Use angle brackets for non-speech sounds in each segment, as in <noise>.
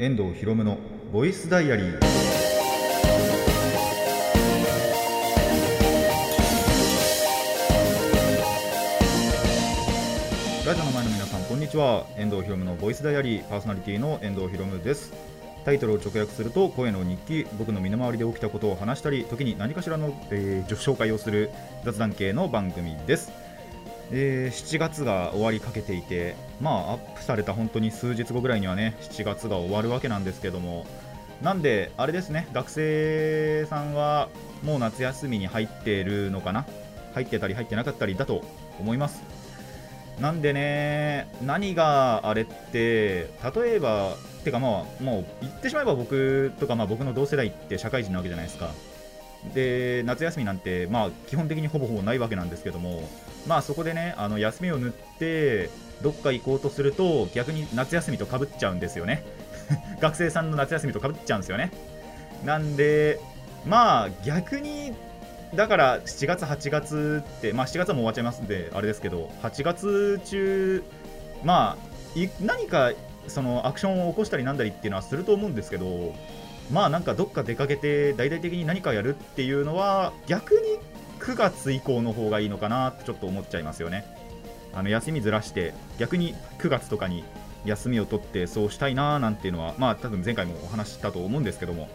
遠藤博夢のボイスダイアリー。ラジオの前の皆さんこんにちは。遠藤博夢のボイスダイアリー。パーソナリティの遠藤博夢です。タイトルを直訳すると声の日記僕の身の回りで起きたことを話したり時に何かしらの、えー、紹介をする雑談系の番組です。えー、7月が終わりかけていて、まあ、アップされた本当に数日後ぐらいにはね、7月が終わるわけなんですけども、なんで、あれですね、学生さんはもう夏休みに入っているのかな、入ってたり入ってなかったりだと思います。なんでね、何があれって、例えば、てかまあ、もう言ってしまえば僕とか、まあ、僕の同世代って社会人なわけじゃないですか。で夏休みなんて、まあ、基本的にほぼほぼないわけなんですけども、まあ、そこでねあの休みを縫ってどっか行こうとすると逆に夏休みとかぶっちゃうんですよね。<laughs> 学生さんの夏休みとかぶっちゃうんですよね。なんでまあ逆にだから7月8月ってまあ7月はもう終わっちゃいますんであれですけど8月中まあ何かそのアクションを起こしたりなんだりっていうのはすると思うんですけどまあなんかどっか出かけて大々的に何かやるっていうのは逆に9月以降の方がいいのかなってちょっと思っちゃいますよね。あの休みずらして逆に9月とかに休みを取ってそうしたいななんていうのはまあ多分前回もお話したと思うんですけども。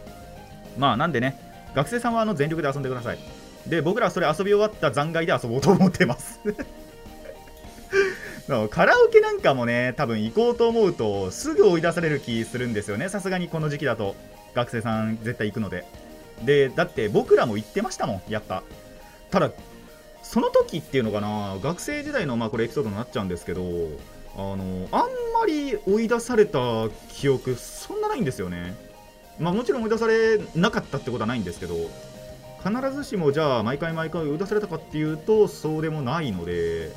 まあなんでね学生さんはあの全力で遊んでください。で僕らはそれ遊び終わった残骸で遊ぼうと思ってます。<laughs> カラオケなんかもね多分行こうと思うとすぐ追い出される気するんですよね。さすがにこの時期だと。学生さん絶対行くので。でだって僕らも行ってましたもんやっぱ。ただその時っていうのかな学生時代のまあこれエピソードになっちゃうんですけどあのあんまり追い出された記憶そんなないんですよね。まあもちろん追い出されなかったってことはないんですけど必ずしもじゃあ毎回毎回追い出されたかっていうとそうでもないので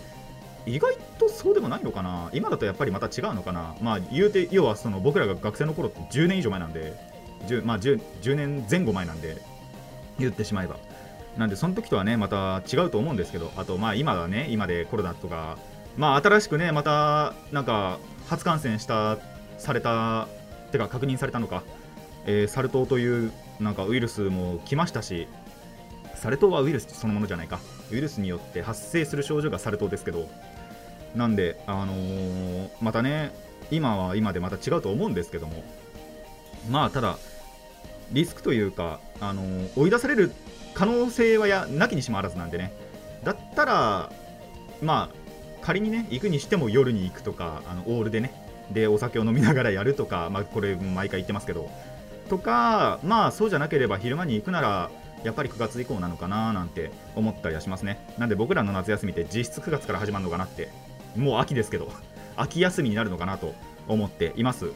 意外とそうでもないのかな。今だとやっぱりまた違うのかな。まあ言うて要はその僕らが学生の頃って10年以上前なんで 10,、まあ10、10, 年前後前なんで言ってしまえば。なんでその時とはねまた違うと思うんですけどあとまあ今はね今でコロナとかまあ新しくねまたなんか初感染したされたてか確認されたのか、えー、サル痘というなんかウイルスも来ましたしサル痘はウイルスそのものじゃないか。ウイルスによって発生する症状がサル痘ですけどなんであのー、またね今は今でまた違うと思うんですけどもまあただリスクというか、あの追い出される可能性はやなきにしもあらずなんでね。だったらまあ仮にね行くにしても夜に行くとかあのオールでねでお酒を飲みながらやるとか、まあ、これ毎回言ってますけど。とかまあそうじゃなければ昼間に行くならやっぱり9月以降なのかななんて思ったりはしますね。なんで僕らの夏休みって実質9月から始まるのかなってもう秋ですけど <laughs> 秋休みになるのかなと思っています。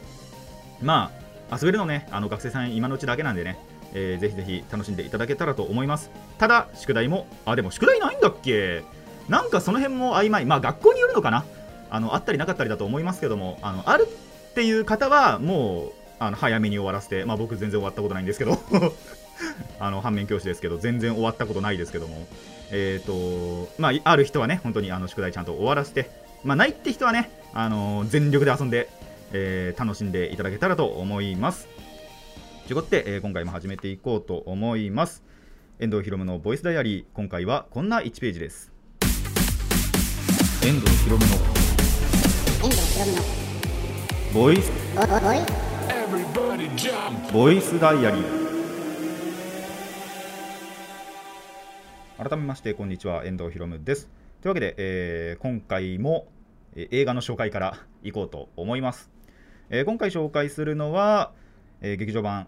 まあ遊べるのね、あの学生さん今のうちだけなんでね、えー、ぜひぜひ楽しんでいただけたらと思います。ただ、宿題も、あ、でも宿題ないんだっけ？なんかその辺も曖昧。まあ学校によるのかな。あの、あったりなかったりだと思いますけども、あの、あるっていう方は、もう、あの、早めに終わらせて、まあ僕全然終わったことないんですけど。<laughs> あの、反面教師ですけど、全然終わったことないですけども、えっ、ー、と、まあ、ある人はね、本当にあの宿題ちゃんと終わらせて、まあ、ないって人はね、あのー、全力で遊んで、えー、楽しんでいただけたらと思います。ということで、えー、今回も始めていこうと思います。遠藤ひろむのボイスダイアリー、今回はこんな1ページです。遠藤ひろむのボイスボイスダイアリー。改めましてこんにちは遠藤ひろむですというわけで、えー、今回も、えー、映画の紹介からいこうと思いますえー、今回紹介するのは、えー、劇場版、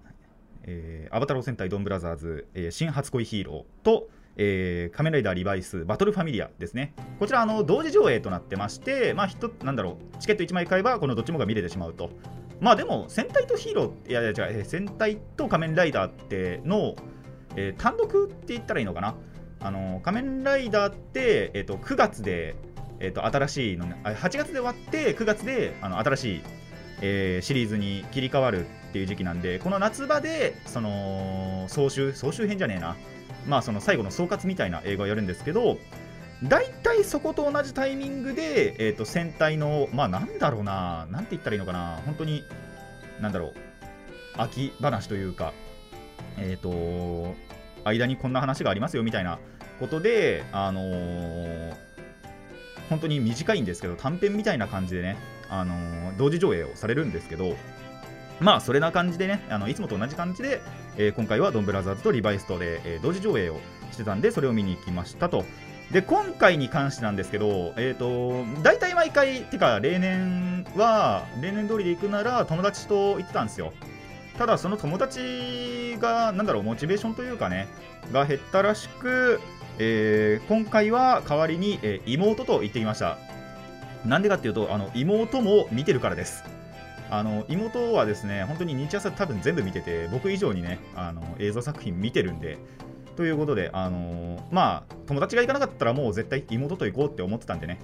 えー、アバタロー戦隊ドンブラザーズ、えー、新初恋ヒーローと、えー、仮面ライダーリバイスバトルファミリアですね。こちら、あの同時上映となってまして、まあ、ひなんだろう、チケット1枚買えば、このどっちもが見れてしまうと。まあでも、戦隊とヒーロー、いやいや違う、えー、戦隊と仮面ライダーっての、えー、単独って言ったらいいのかな？あの仮面ライダーって、えーと、9月で、えーと、新しいの、8月で終わって9月であの新しいえー、シリーズに切り替わるっていう時期なんでこの夏場でその総集総集編じゃねえな。まあその最後の総括みたいな映画をやるんですけど大体そこと同じタイミングで、えーと、戦隊のまあなんだろうな。なんて言ったらいいのかな。本当になんだろう。秋話というかえっ、と間にこんな話がありますよみたいなことであのー、本当に短いんですけど短編みたいな感じでね、あのー、同時上映をされるんですけどまあそれな感じでねあのいつもと同じ感じで、えー、今回はドンブラザーズとリバイストで、えー、同時上映をしてたんでそれを見に行きましたと。で今回に関してなんですけど、えーと、大体毎回てか例年は例年通りで行くなら友達と行ってたんですよ。ただその友達がなんだろうモチベーションというかねが減ったらしく、えー、今回は代わりに、えー、妹と行ってきました。なんでかっていうとあの妹も見てるからです。あの妹はですね本当に日朝多分全部見てて僕以上にねあの映像作品見てるんでということで、あのー、まあ友達が行かなかったらもう絶対妹と行こうって思ってたんでね。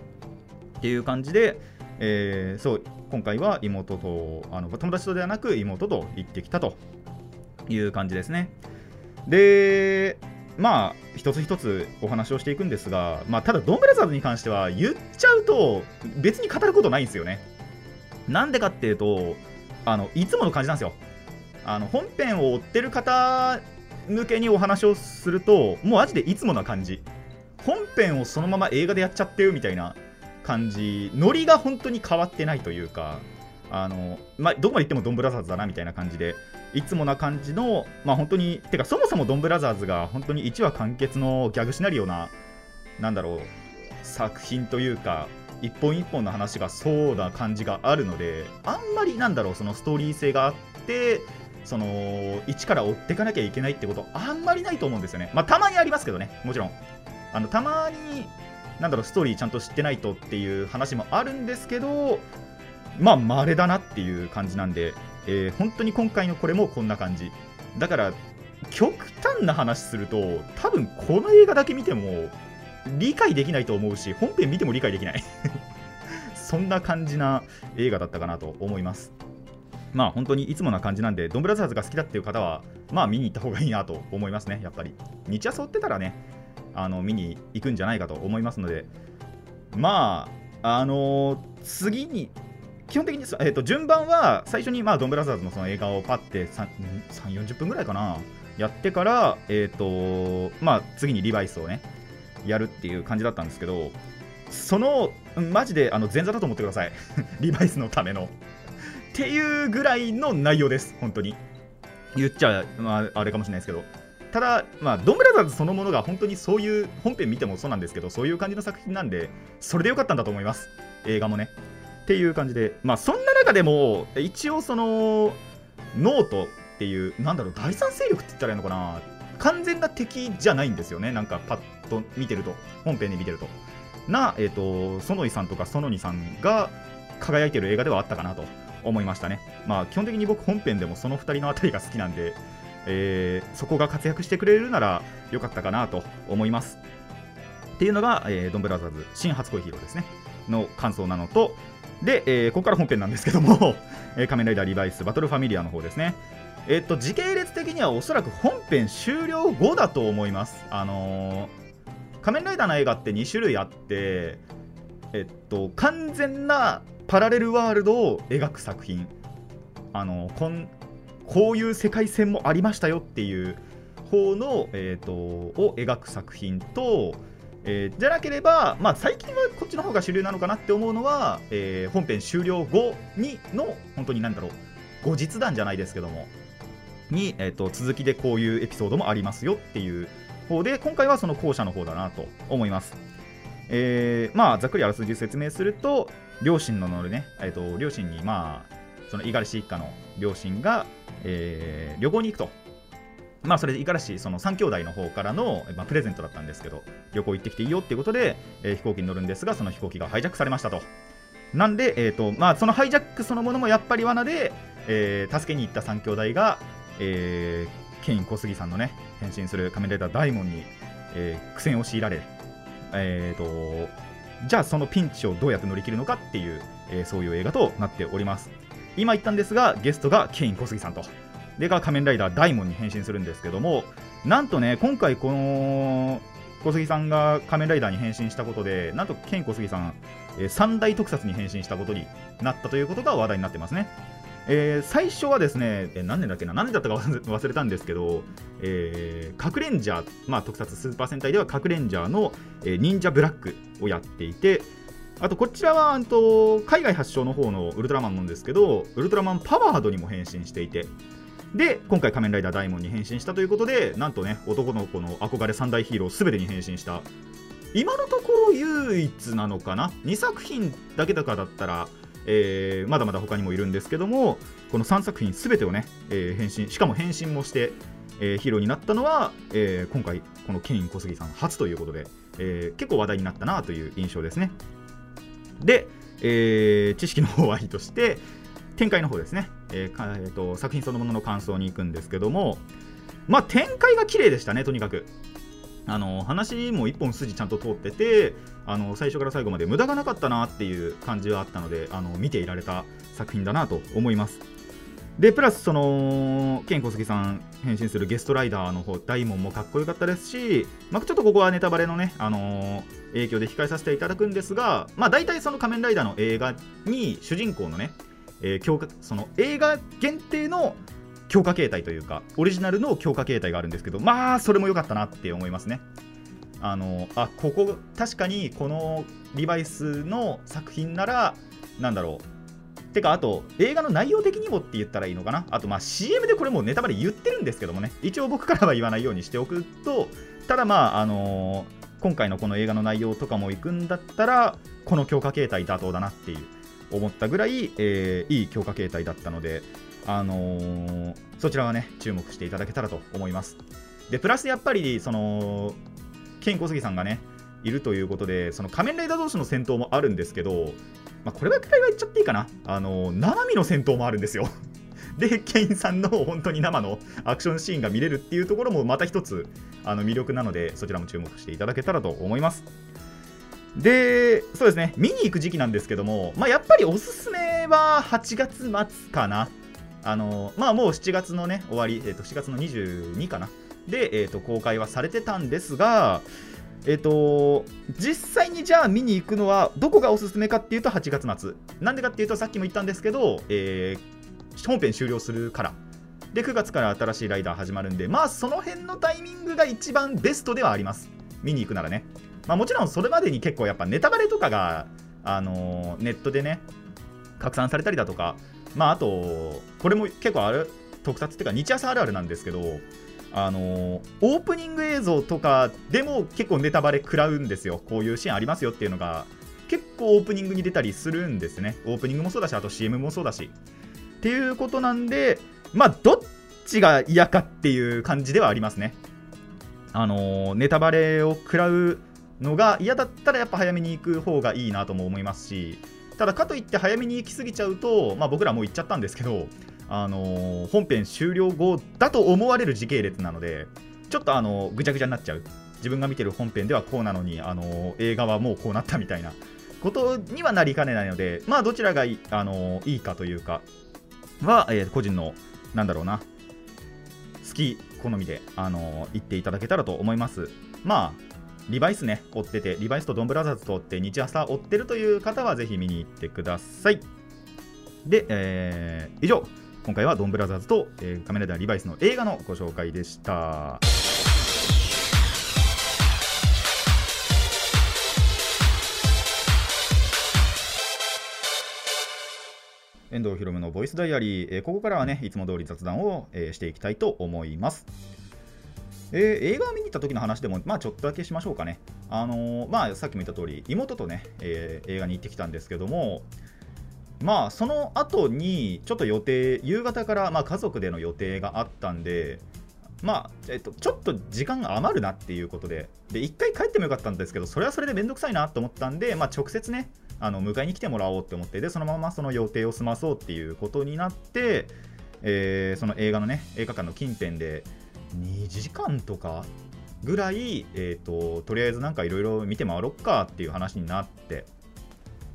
っていう感じで、えー、そう今回は妹とあの友達とではなく妹と行ってきたと。いう感じですね。でまあ一つ一つお話をしていくんですが、まあ、ただドンブラザーズに関しては言っちゃと別に語ることないんですよね。なんでかっていうとあのいつもの感じなんですよ。あの本編を追ってる方向けにお話をするともうマジでいつもな感じ。本編をそのまま映画でやっちゃってるみたいな感じ。ノリが本当に変わってないというかあの、まあ、どこまで行ってもドンブラザーズだなみたいな感じでいつもな感じの、まあ、本当にてかそもそもドンブラザーズが本当に1話完結のギャグシナリオななんだろう作品というか一本一本の話がそうな感じがあるのであんまりなんだろうそのストーリー性があってその一から追っていかなきゃいけないってことあんまりないと思うんですよね。まあ、たまにありますけどね、もちろん。あのたまに、なんだろう、ストーリーちゃんと知ってないとっていう話もあるんですけど、まあ、稀だなっていう感じなんで、えー、本当に今回のこれもこんな感じ。だから、極端な話すると、多分この映画だけ見ても、理解できないと思うし、本編見ても理解できない <laughs> そんな感じな映画だったかなと思います。まあ本当にいつもな感じなんで、ドンブラザーズが好きだっていう方は、まあ見に行った方がいいなと思いますね、やっぱり。日朝追ってたらね、あの見に行くんじゃないかと思いますので、まあ、あのー、次に、基本的に、えーと、順番は最初に、まあ、ドンブラザーズのその映画をパッて3、3 40分ぐらいかな、やってから、えっ、ー、と、まあ、次にリバイスをね、やるっていう感じだったんですけど、その、マジであの前座だと思ってください。<laughs> リバイスのための。っていうぐらいの内容です、本当に。言っちゃ、まあ、あれかもしれないですけど。ただ、まあ、ドンブラザーズそのものが本当にそういう、本編見てもそうなんですけど、そういう感じの作品なんで、それでよかったんだと思います。映画もね。っていう感じで、まあ、そんな中でも、一応、その、脳人っていう、なんだろう、第三勢力って言ったらいいのかな。完全な敵じゃないんですよね、なんかパッと見てると、本編で見てると。な、えっ、ー、と、ソノイさんとかソノニさんが輝いてる映画ではあったかなと思いましたね。まあ、基本的に僕本編でもその2人のあたりが好きなんで、えー、そこが活躍してくれるならよかったかなと思います。っていうのが、えー、ドンブラザーズ新初恋ヒーローですねの感想なのとで、えー、ここから本編なんですけども <laughs> え仮面ライダーリバイスバトルファミリアの方ですねえっと時系列的にはおそらく本編終了後だと思います。あのー、仮面ライダーの映画って2種類あってえっと完全なパラレルワールドを描く作品。あのこんこういう世界線もありましたよっていう方の、えーと、を描く作品と、えー、じゃなければ、まあ、最近はこっちの方が主流なのかなって思うのは、えー、本編終了後にの本当に何だろう後日談じゃないですけども。に、えーと、続きでこういうエピソードもありますよっていう方で今回はその後者の方だなと思います。えー、まあざっくりあらすじ説明すると両親の乗るね、えーと、両親にまあその五十嵐一家の両親が、えー、旅行に行くとまあそれで五十嵐その3兄弟の方からの、まあ、プレゼントだったんですけど旅行行ってきていいよっていうことで、えー、飛行機に乗るんですがその飛行機がハイジャックされましたとなんで、えーとまあ、そのハイジャックそのものもやっぱり罠で、えー、助けに行った3兄弟が、えー、ケイン小杉さんのね変身する仮面ライダー大門に、えー、苦戦を強いられえーと、じゃあそのピンチをどうやって乗り切るのかっていう、えー、そういう映画となっております。今言ったんですがゲストがケイン小杉さんと。でが仮面ライダーダイモンに変身するんですけどもなんとね今回この小杉さんが仮面ライダーに変身したことでなんとケイン小杉さん、えー、三大特撮に変身したことになったということが話題になってますね。えー、最初はですね、えー、何年だっけな、何年だったか忘れ <laughs> たんですけど、えー、核レンジャー、まあ、特撮スーパー戦隊では核レンジャーの、えー、忍者ブラックをやっていて、あとこちらはと海外発祥の方のウルトラマンなんですけど、ウルトラマンパワードにも変身していて、で、今回仮面ライダーダイモンに変身したということで、なんとね、男の子の憧れ三大ヒーロー全てに変身した、今のところ唯一なのかな、2作品だけとかだったら、えー、まだまだ他にもいるんですけどもこの3作品全てをね、えー、変身しかも変身もして、えー、ヒーローになったのは、えー、今回このケイン小杉さん初ということで、えー、結構話題になったなという印象ですね。で、えー、知識の方はいいとして展開の方ですね、えーえーと、作品そのものの感想に行くんですけどもまあ展開が綺麗でしたねとにかく。あの話も一本筋ちゃんと通っててあの最初から最後まで無駄がなかったなっていう感じはあったのであの見ていられた作品だなと思います。でプラスそのケン小杉さん変身するゲストライダーの方大門もかっこよかったですし、まあ、ちょっとここはネタバレのね、あのー、影響で控えさせていただくんですが、まあ、大体その仮面ライダーの映画に主人公のね、えー、強化その映画限定の強化形態というかオリジナルの強化形態があるんですけどまあそれも良かったなって思いますね。あのあここ確かにこのリバイスの作品ならなんだろう。てかあと映画の内容的にもって言ったらいいのかな。あとまあ CM でこれもネタバレ言ってるんですけどもね。一応僕からは言わないようにしておくとただまああのー、今回のこの映画の内容とかも行くんだったらこの強化形態妥当だなっていう思ったぐらい、えー、いい強化形態だったのであのー、そちらはね、注目していただけたらと思います。で、プラスやっぱり、その、ケン小杉さんがね、いるということで、その仮面ライダー同士の戦闘もあるんですけど、まあ、これくらいは言っちゃっていいかな。あの、生身の戦闘もあるんですよ。で、ケインさんの本当に生のアクションシーンが見れるっていうところもまた一つあの魅力なので、そちらも注目していただけたらと思います。で、そうですね、見に行く時期なんですけども、まあ、やっぱりおすすめは8月末かな。あのまあもう7月のね終わり、えー、と7月の22かな。で、えー、と公開はされてたんですがえっ、ー、と実際にじゃあ見に行くのはどこがおすすめかっていうと8月末。なんでかっていうとさっきも言ったんですけど、えー、本編終了するから。で9月から新しいライダー始まるんでまあその辺のタイミングが一番ベストではあります。見に行くならね。まあもちろんそれまでに結構やっぱネタバレとかがあのー、ネットでね拡散されたりだとかまああとこれも結構ある特撮っていうか日朝あるあるなんですけどあの、オープニング映像とかでも結構ネタバレ食らうんですよ。こういうシーンありますよっていうのが結構オープニングに出たりするんですね。オープニングもそうだしあと CM もそうだし。っていうことなんでまあどっちが嫌かっていう感じではありますね。あの、ネタバレを食らうのが嫌だったらやっぱ早めに行く方がいいなとも思いますしただかといって早めに行き過ぎちゃうと、まあ、僕らもう行っちゃったんですけど、あのー、本編終了後だと思われる時系列なのでちょっとあのぐちゃぐちゃになっちゃう。自分が見てる本編ではこうなのに、あのー、映画はもうこうなったみたいな。ことにはなりかねないのでまあどちらがいい,、あの、いいかというかは、え、個人のなんだろうな好き好みで、あの言っていただけたらと思います。まあリバイスね、追ってて、リバイスとドンブラザーズとって日朝追ってるという方はぜひ見に行ってください。で、えー、以上、今回はドンブラザーズと、えー、カメラダーリバイスの映画のご紹介でした。遠藤ひろむのボイスダイアリー、えー、ここからはね、いつも通り雑談を、えー、していきたいと思います。えー、映画を見に行った時の話でも、まあ、ちょっとだけしましょうかね。あのー、まあ、さっきも言った通り、妹とね、えー、映画に行ってきたんですけども、まあ、その後に、ちょっと予定、夕方から、まあ、家族での予定があったんで、まあ、えっと、ちょっと時間が余るなっていうことで、で、一回帰ってもよかったんですけど、それはそれでめんどくさいなと思ったんで、まあ、直接ね、あの迎えに来てもらおうって思って、で、そのままその予定を済まそうっていうことになって、えー、その映画のね、映画館の近辺で、2時間とかぐらい、えーと、とりあえずなんかいろいろ見て回ろっかっていう話になって。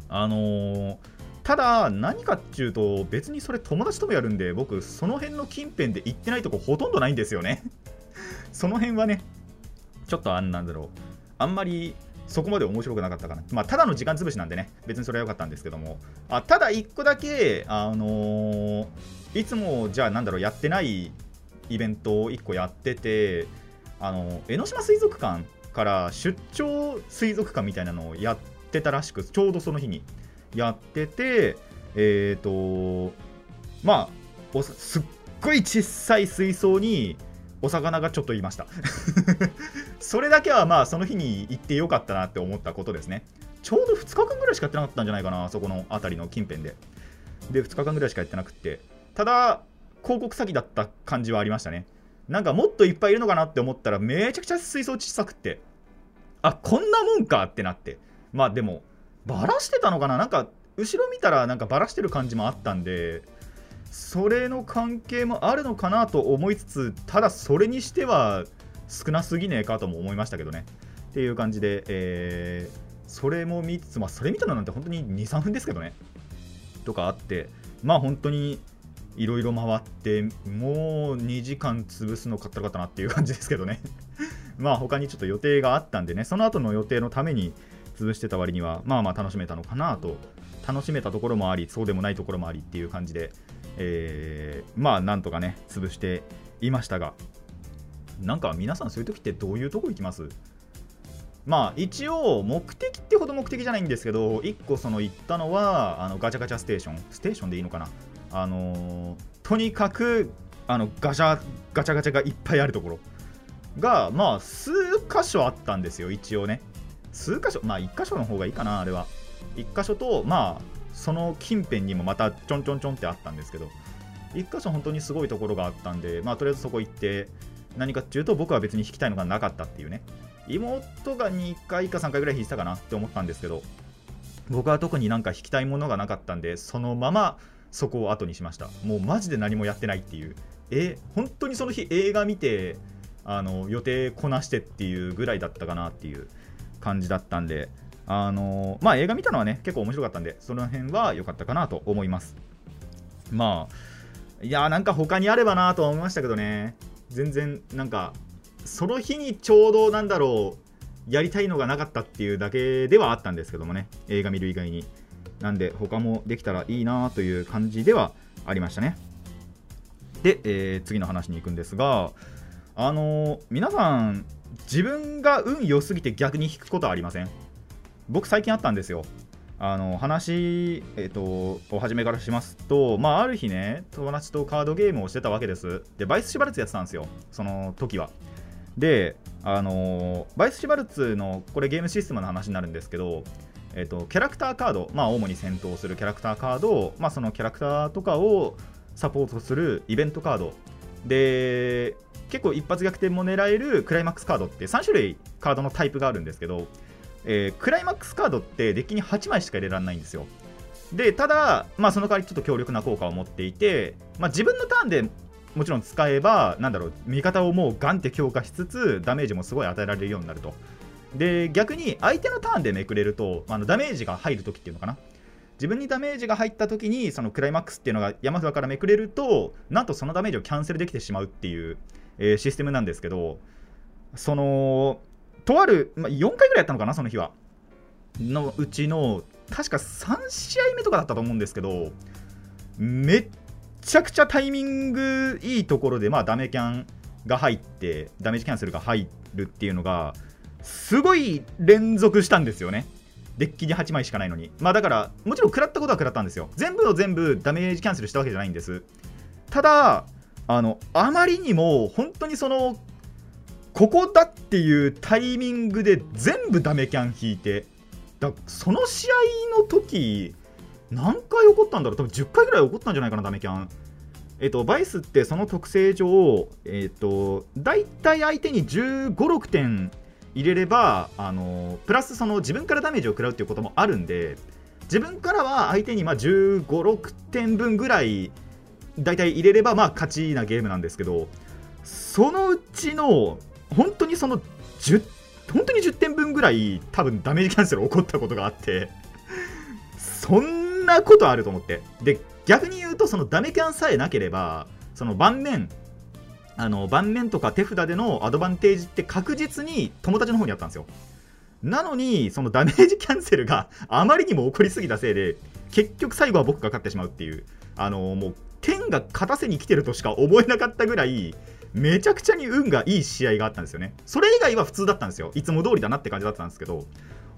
あのー、ただ何かっていうと別にそれ友達ともやるんで僕その辺の近辺で行ってないとこほとんどないんですよね。<laughs> その辺はねちょっとあんなんだろう。あんまりそこまで面白くなかったかな。まあ、ただの時間潰しなんでね、別にそれは良かったんですけども、あただ1個だけ、あのー、いつもじゃあなんだろう、やってないイベントを1個やってて、あの江ノ島水族館から出張水族館みたいなのをやってたらしく、ちょうどその日に。やってて、えっ、ー、と、まあ、すっごい小さい水槽に、お魚がちょっといました。<laughs> それだけはまあその日に行ってよかったなって思ったことですね。ちょうど2日間ぐらいしかやってなかったんじゃないかなそこの辺りの近辺で。で2日間ぐらいしかやってなくて。ただ広告先だった感じはありましたね。なんかもっといっぱいいるのかなって思ったらめちゃくちゃ水槽小さくって。あこんなもんかってなって。まあでもバラしてたのかな？なんか後ろ見たらなんかバラしてる感じもあったんでそれの関係もあるのかなと思いつつただそれにしては少なすぎねえかとも思いましたけどね。っていう感じで、えー、それも見つつ、まあ、それ見たのなんて本当に23分ですけどね。とかあってまあ本当にいろいろ回ってもう2時間潰すのかったかったなっていう感じですけどね。<laughs> まあ他にちょっと予定があったんでねその後の予定のために潰してた割にはまあまあ楽しめたのかなと楽しめたところもありそうでもないところもありっていう感じでえー、まあなんとかね潰していましたがなんか皆さんそういう時ってどういうとこ行きます？まあ一応目的ってほど目的じゃないんですけど1個その行ったのはあのガチャガチャステーション。ステーションでいいのかな？あのー、とにかくあのガチャガチャガチャがいっぱいあるところ。がまあ数箇所あったんですよ一応ね。数箇所まあ1箇所の方がいいかなあれは。1箇所とまあその近辺にもまたちょんちょんちょんってあったんですけど。1箇所本当にすごいところがあったんでまあとりあえずそこ行って何かっていうと僕は別に引きたいのがなかったっていうね。妹が2回か3回ぐらい引いたかなって思ったんですけど。僕は特になんか引きたいものがなかったんでそのままそこを後にしました。もうマジで何もやってないっていう。え本当にその日映画見てあの予定こなしてっていうぐらいだったかなっていう感じだったんで。あのまあ映画見たのはね結構面白かったんでその辺は良かったかなと思います。まあいやなんか他にあればなとは思いましたけどね。全然なんかその日にちょうどなんだろうやりたいのがなかったっていうだけではあったんですけどもね。映画見る以外に。なんで他もできたらいいなという感じではありましたねで、えー、次の話に行くんですがあのー、皆さん自分が運良すぎて逆に引くことはありません？僕最近あったんですよあの話、えっ、ー、と、お初めからしますと、まあ、ある日ね、友達とカードゲームをしてたわけです。で、バイスシュバルツやってたんですよ、その時は。で、あのバイスシュバルツの、これゲームシステムの話になるんですけど、え、ー、と、キャラクターカード、まあ、主に戦闘するキャラクターカード、まあ、そのキャラクターとかをサポートするイベントカード。で、結構一発逆転も狙えるクライマックスカードって3種類カードのタイプがあるんですけど、えー、クライマックスカードってデッキに8枚しか入れられないんですよ。で、ただ、まあ、その代わりちょっと強力な効果を持っていて、まあ、自分のターンでもちろん使えば、なんだろう、味方をもうガンって強化しつつ、ダメージもすごい与えられるようになると。で、逆に相手のターンでめくれると、あのダメージが入るときっていうのかな。自分にダメージが入った時にそのクライマックスっていうのが山札からめくれるとなんとそのダメージをキャンセルできてしまうっていう、えー、システムなんですけどそのとある、まあ、4回ぐらいやったのかな、その日は。のうちの、確か3試合目とかだったと思うんですけど、めっちゃくちゃタイミングいいところで、まあ、ダメキャンが入って、ダメージキャンセルが入るっていうのが、すごい連続したんですよね。デッキに8枚しかないのに。まあだから、もちろん食らったことは食らったんですよ。全部を全部ダメージキャンセルしたわけじゃないんです。ただ、あの、あまりにも、本当にその、ここだっていうタイミングで全部ダメキャン引いてだその試合の時何回起こったんだろう多分10回ぐらい起こったんじゃないかなダメキャンえっと、バイスってその特性上、えっと、大体相手に15、6点入れれば、あのプラスその自分からダメージを食らうっていうこともあるんで、自分からは相手にまあ15、6点分ぐらい大体入れればまあ勝ちなゲームなんですけど、そのうちの本当にその10本当に10点分ぐらい多分ダメージキャンセル起こったことがあってそんなことあると思って。で逆に言うとそのダメキャンさえなければその盤面あの盤面とか手札でのアドバンテージって確実に友達の方にあったんですよ。なのにそのダメージ <laughs> キャンセルが <laughs> あまりにも起こりすぎたせいで結局最後は僕が勝ってしまうっていう。あのもう天が勝たせに来てるとしか思えなかったぐらいめちゃくちゃに運がいい試合があったんですよね。それ以外は普通だったんですよ。いつも通りだなって感じだったんですけど。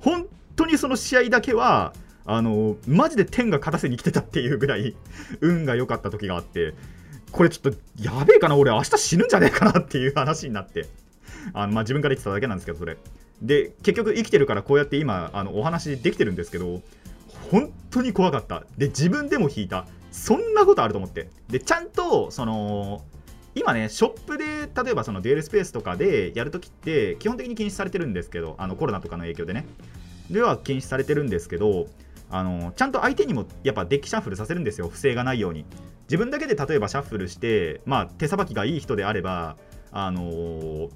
本当にその試合だけはあのマジで天が勝たせに来てたっていうぐらい運が良かった時があって。これちょっとやべえかな俺明日死ぬんじゃねえかなっていう話になって。あの、まあ、自分から言ってただけなんですけどそれ。で結局生きてるからこうやって今あのお話できてるんですけど本当に怖かった。で自分でも引いた。そんなことあると思って。でちゃんとその今ねショップで例えばそのデュエルスペースとかでやるときって基本的に禁止されてるんですけどあのコロナとかの影響でね。では禁止されてるんですけどあのちゃんと相手にもやっぱデッキシャッフルさせるんですよ。不正がないように。自分だけで例えばシャッフルして、まあ、手さばきがいい人であればあのー、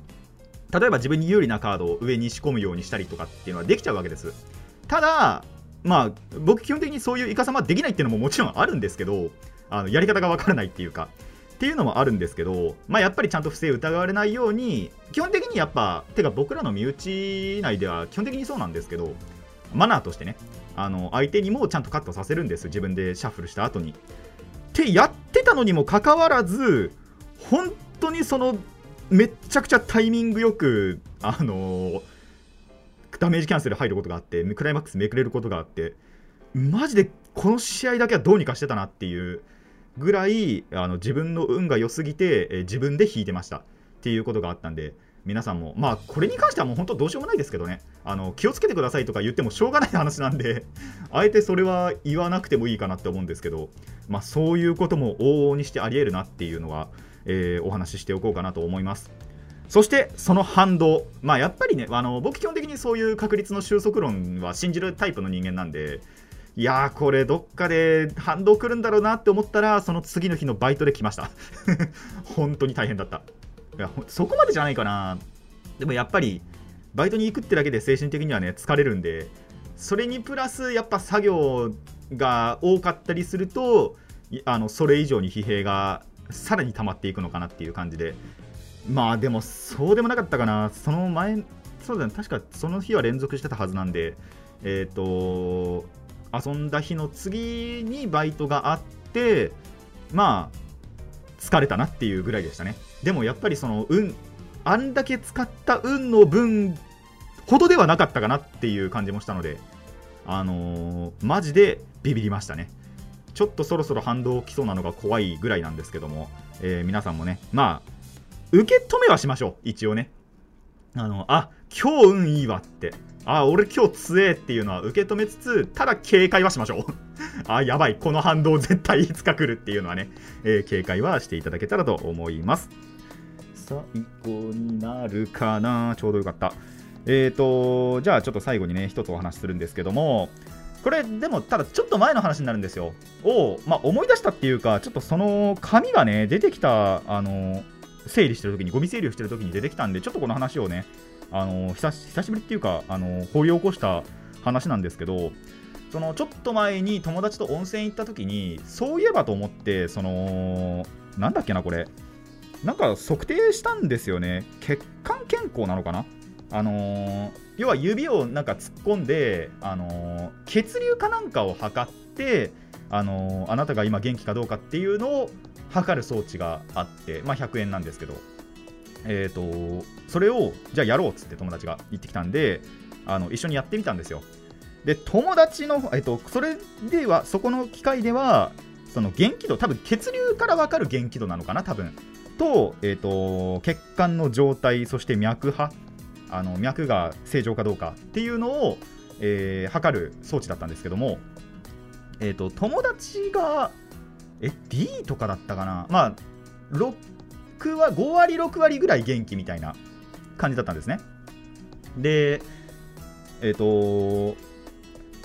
例えば自分に有利なカードを上に仕込むようにしたりとかっていうのはできちゃうわけです。ただまあ僕基本的にそういうイカサマできないっていうのももちろんあるんですけどあのやり方がわからないっていうかっていうのもあるんですけど、まあ、やっぱりちゃんと不正疑われないように基本的にやっぱてか僕らの身内内では基本的にそうなんですけどマナーとしてねあの相手にもちゃんとカットさせるんです。自分でシャッフルした後に。ってやってたのにもかかわらず本当にそのめっちゃくちゃタイミングよくあのー、ダメージキャンセル入ることがあってクライマックスめくれることがあってマジでこの試合だけはどうにかしてたなっていうぐらいあの自分の運が良すぎて、え自分で引いてましたっていうことがあったんで皆さんもまあこれに関してはもう本当どうしようもないですけどね。あの気をつけてくださいとか言ってもしょうがない話なんで <laughs> あえてそれは言わなくてもいいかなって思うんですけどまあそういうことも往々にしてありえるなっていうのは、えー、お話ししておこうかなと思います。そしてその反動。まあやっぱりねあの僕基本的にそういう確率の収束論は信じるタイプの人間なんでいやーこれどっかで反動来るんだろうなって思ったらその次の日のバイトで来ました。<laughs> 本当に大変だった。やそこまでじゃないかな。でもやっぱりバイトに行くってだけで精神的にはね疲れるんでそれにプラスやっぱ作業が多かったりするとあのそれ以上に疲弊がさらに溜まっていくのかなっていう感じで。まあでもそうでもなかったかな。その前そうだね。確かその日は連続してたはずなんでえっ、ー、と遊んだ日の次にバイトがあってまあ疲れたなっていうぐらいでしたね。でもやっぱりその運あんだけ使った運の分ほどではなかったかなっていう感じもしたのであのー、マジでビビりましたね。ちょっとそろそろ反動きそうなのが怖いぐらいなんですけども、えー、皆さんもね。まあ受け止めはしましょう。一応ね。あのあ今日運いいわって。あ俺今日強えっていうのは受け止めつつただ警戒はしましょう。<laughs> あやばい。この反動絶対いつか来るっていうのはね、えー、警戒はしていただけたらと思います。最後になるかな？ちょうどよかった。えーとじゃあちょっと最後にね一つお話しするんですけどもこれでもただちょっと前の話になるんですよ。を、まあ、思い出したっていうかちょっとその紙がね出てきたあの整理してる時にゴミ整理をしてる時に出てきたんでちょっとこの話をねあの久しぶりっていうかあの掘り起こした話なんですけどそのちょっと前に友達と温泉行った時にそういえばと思ってそのなんだっけなこれ。なんか測定したんですよね。血管健康なのかな？あのー、要は指をなんか突っ込んで、あのー、血流かなんかを測って、あのー、あなたが今元気かどうかっていうのを測る装置があって、まあ、100円なんですけど、えーと、それをじゃあやろうっつって友達が言ってきたんであの一緒にやってみたんですよ。で友達の、えーと、それではそこの機械ではその元気度多分血流から分かる元気度なのかな？多分。と,、えーと、血管の状態そして脈波あの脈が正常かどうかっていうのを、えー、測る装置だったんですけども、えーと友達がえ D とかだったかな？まあ6は5割6割ぐらい元気みたいな感じだったんですねでえっ、ー、と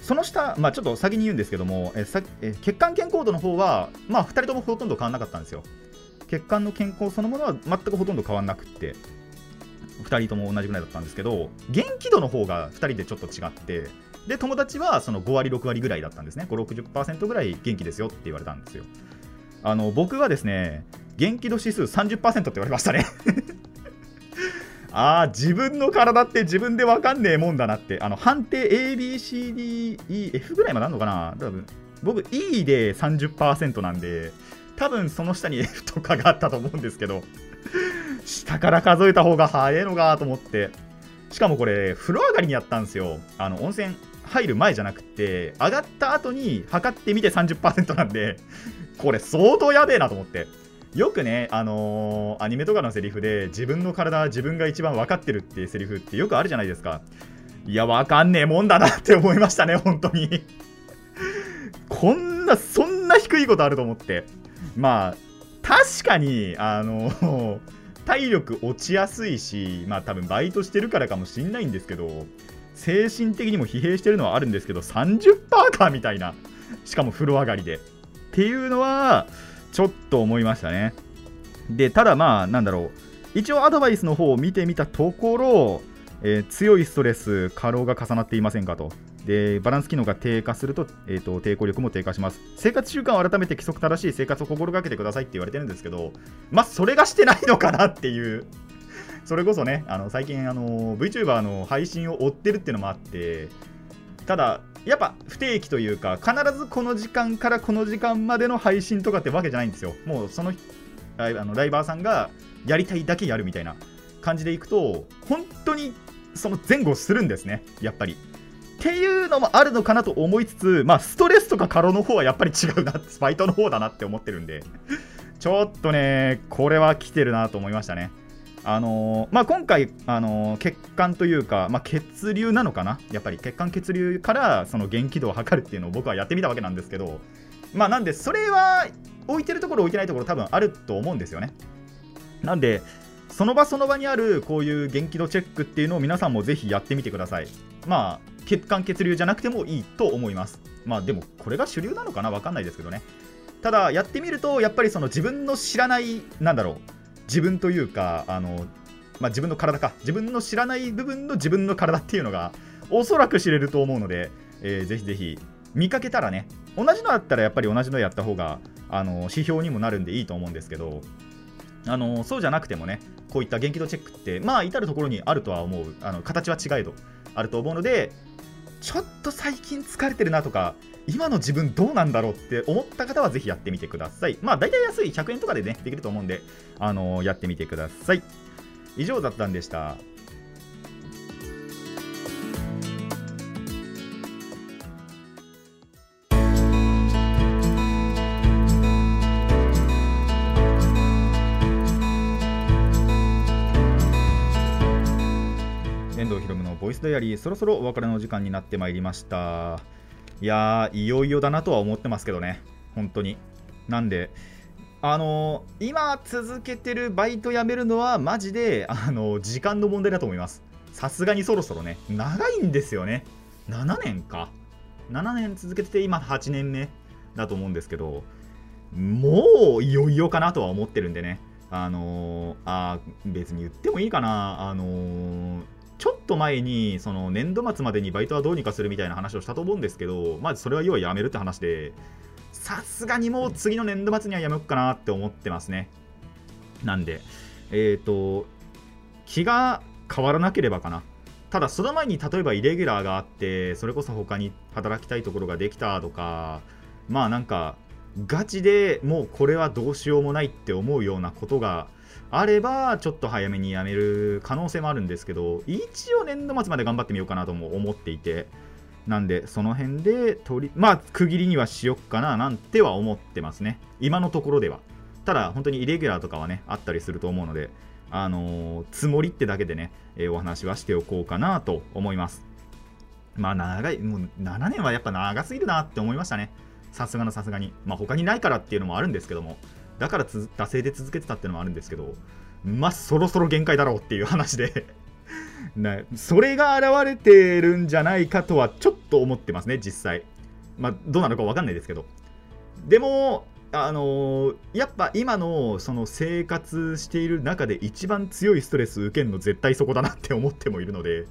その下、まあ、ちょっと先に言うんですけども、えさえ血管健康度の方は、まあ、2人ともほとんど変わらなかったんですよ。血管の健康そのものは全くほとんど変わらなくって、2人とも同じぐらいだったんですけど、元気度の方が2人でちょっと違って、で、友達はその5割、6割ぐらいだったんですね。5、60%ぐらい元気ですよって言われたんですよ。あの、僕はですね、元気度指数30%って言われましたね <laughs> ああ自分の体って自分で分かんねえもんだなってあの判定 ABCDEF ぐらいまであるのかな多分僕 E で30%なんで多分その下に <laughs> F とかがあったと思うんですけど下から数えた方が早いのかと思って。しかもこれ風呂上がりにやったんですよ。あの温泉入る前じゃなくて上がった後に測ってみて30%なんでこれ相当やべえなと思って。よくね、あのー、アニメとかのセリフで自分の体は自分が一番分かってるっていうセリフってよくあるじゃないですか。いや分かんねえもんだなって思いましたね本当に。こんなそんな低いことあると思って。まあ確かにあの、<laughs> 体力落ちやすいしまあ多分バイトしてるからかもしんないんですけど精神的にも疲弊してるのはあるんですけど30%かみたいなしかも風呂上がりで。っていうのはちょっと思いましたね。でただまあなんだろう。一応アドバイスの方を見てみたところ、えー、強いストレス過労が重なっていませんかと。でバランス機能が低下すると,、えーと、抵抗力も低下します。生活習慣を改めて規則正しい生活を心がけてくださいって言われてるんですけどまあそれがしてないのかなっていう。それこそねあの最近あの VTuber の配信を追ってるっていうのもあってただやっぱ不定期というか必ずこの時間からこの時間までの配信とかってわけじゃないんですよ。もうそのあのライバーさんがやりたいだけやるみたいな感じでいくと本当にその前後するんですねやっぱり。っていうのもあるのかなと思いつつ、まあ、ストレスとか過労の方はやっぱり違うな、バイトの方だなって思ってるんで、ちょっとね、これは来てるなと思いましたね。あのー、まあ、今回、あのー、血管というか、まあ、血流なのかな、やっぱり血管血流からその元気度を測るっていうのを僕はやってみたわけなんですけど、まあ、なんで、それは置いてるところ、置いてないところ、多分あると思うんですよね。なんで、その場その場にあるこういう元気度チェックっていうのを皆さんもぜひやってみてください。まあ、血管血流じゃなくてもいいと思います。まあでもこれが主流なのかな？わかんないですけどね。ただやってみるとやっぱりその自分の知らないなんだろう。自分というかあの、まあ、自分の体か。自分の知らない部分の自分の体っていうのがおそらく知れると思うので、えー、ぜひぜひ見かけたらね。同じのだったらやっぱり同じのやった方があの指標にもなるんでいいと思うんですけど。あのそうじゃなくてもねこういった元気度チェックってまあ至る所にあるとは思うあの形は違えどあると思うのでちょっと最近疲れてるなとか、今の自分どうなんだろうって思った方はぜひやってみてください。まあ大体安い100円とかでね、できると思うんで、あの、やってみてください。以上雑談でした。ダイアリーそろそろお別れの時間になってまいりました。いやーいよいよだなとは思ってますけどね。本当に。なんであのー、今続けてるバイト辞めるのはマジで、あのー、時間の問題だと思います。さすがにそろそろね。長いんですよね。7年か。7年続けてて今8年目だと思うんですけどもういよいよかなとは思ってるんでね。あのー、あ別に言ってもいいかな。あのー、ちょっと前にその年度末までにバイトはどうにかするみたいな話をしたと思うんですけど、まあ、それは要はやめるって話で、さすがにもう次の年度末にはやめようかなって思ってますね。なんで、えっ、ー、と、気が変わらなければかな。ただ、その前に例えばイレギュラーがあって、それこそ他に働きたいところができたとか、まあなんか、ガチでもうこれはどうしようもないって思うようなことがあればちょっと早めに辞める可能性もあるんですけど一応年度末まで頑張ってみようかなとも思っていてなんでその辺で取りまあ区切りにはしよっかななんては思ってますね。今のところでは。ただ本当にイレギュラーとかはねあったりすると思うのであのー、つもりってだけでね、えー、お話はしておこうかなと思います。まあ長いもう7年はやっぱ長すぎるなって思いましたね。さすがのさすがに。まあ他にないからっていうのもあるんですけども。だからつ惰性で続けてたっていうのもあるんですけど。まあそろそろ限界だろうっていう話で。<laughs> なそれが現れてるんじゃないかとはちょっと思ってますね実際。まあどうなのか分かんないですけど。でもあのー、やっぱ今のその生活している中で一番強いストレス受けるの絶対そこだなって思ってもいるので。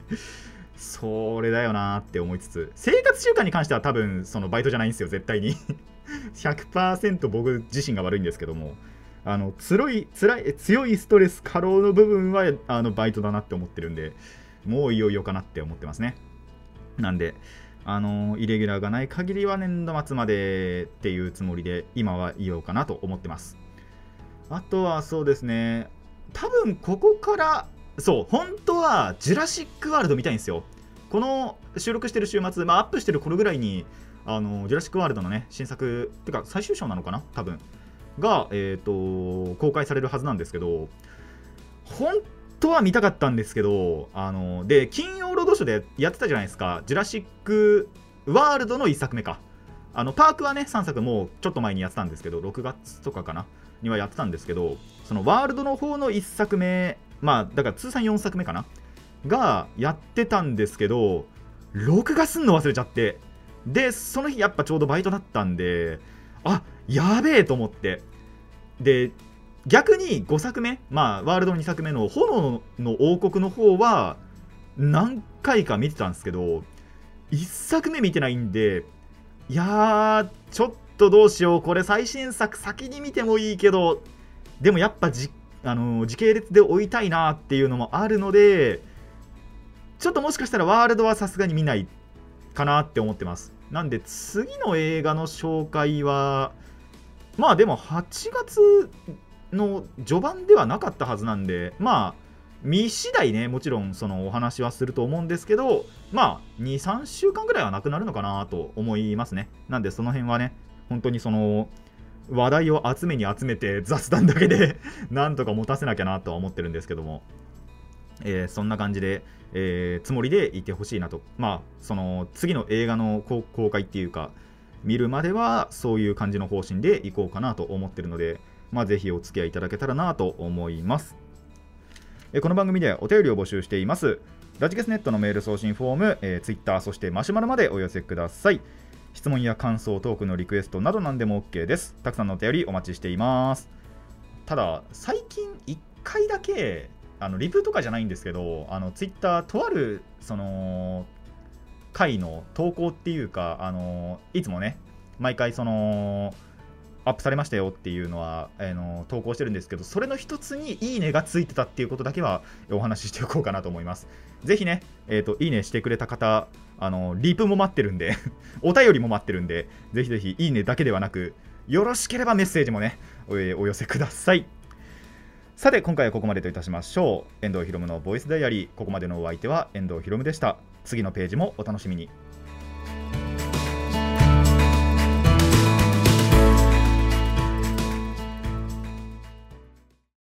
それだよなって思いつつ生活習慣に関しては多分そのバイトじゃないんですよ絶対に。<laughs> 100%僕自身が悪いんですけどもあの強い辛い強いストレス過労の部分はあのバイトだなって思ってるんでもういよいよかなって思ってますね。なんであのイレギュラーがない限りは年度末までっていうつもりで今はいようかなと思ってます。あとはそうですね多分ここからそう本当はジュラシック・ワールド見たいんですよ。この収録してる週末、まあ、アップしてる頃ぐらいにあのジュラシック・ワールドのね新作てか最終章なのかな？多分。が、えーと、公開されるはずなんですけど本当は見たかったんですけどあので金曜ロードショーでやってたじゃないですか。ジュラシック・ワールドの1作目か。あのパークはね3作もうちょっと前にやってたんですけど6月とかかな？にはやってたんですけどそのワールドの方の1作目まあだから通算4作目かな？がやってたんですけど録画すんの忘れちゃって。でその日やっぱちょうどバイトだったんであやべえと思って。で逆に5作目まあワールドの2作目の炎の王国の方は何回か見てたんですけど1作目見てないんでいやーちょっとどうしよう。これ最新作先に見てもいいけど。でもやっぱじあの時系列で追いたいなっていうのもあるのでちょっともしかしたらワールドはさすがに見ないかなって思ってます。なんで次の映画の紹介はまあでも8月の序盤ではなかったはずなんでまあ見次第ねもちろんそのお話はすると思うんですけどまあ23週間ぐらいはなくなるのかなと思いますね。なんでその辺はね本当にその話題を集めに集めて雑談だけでなんとか持たせなきゃなとは思ってるんですけども、えー、そんな感じで、えー、つもりでいてほしいなとまあその次の映画の公開っていうか見るまではそういう感じの方針でいこうかなと思ってるので、まあ、ぜひお付き合いいただけたらなと思います。えこの番組ではお便りを募集しています。ラジケスネットのメール送信フォーム、えー、Twitter、そしてマシュマロまでお寄せください。質問や感想、トークのリクエストなど何でも OK です。たくさんのお便りお待ちしています。ただ、最近1回だけ、あのリプとかじゃないんですけど、あの Twitter、とあるその回の投稿っていうか、あのいつもね、毎回その、アップされましたよっていうのは、あの投稿してるんですけど、それの一つにいいねがついてたっていうことだけはお話ししておこうかなと思います。ぜひね、えーと、いいねしてくれた方、あのリプも待ってるんで <laughs> お便りも待ってるんで、ぜひぜひいいねだけではなく、よろしければメッセージもね、お寄せください。さて、今回はここまでといたしましょう。遠藤ひろむのボイスダイアリー、ここまでのお相手は遠藤ひろむでした。次のページもお楽しみに。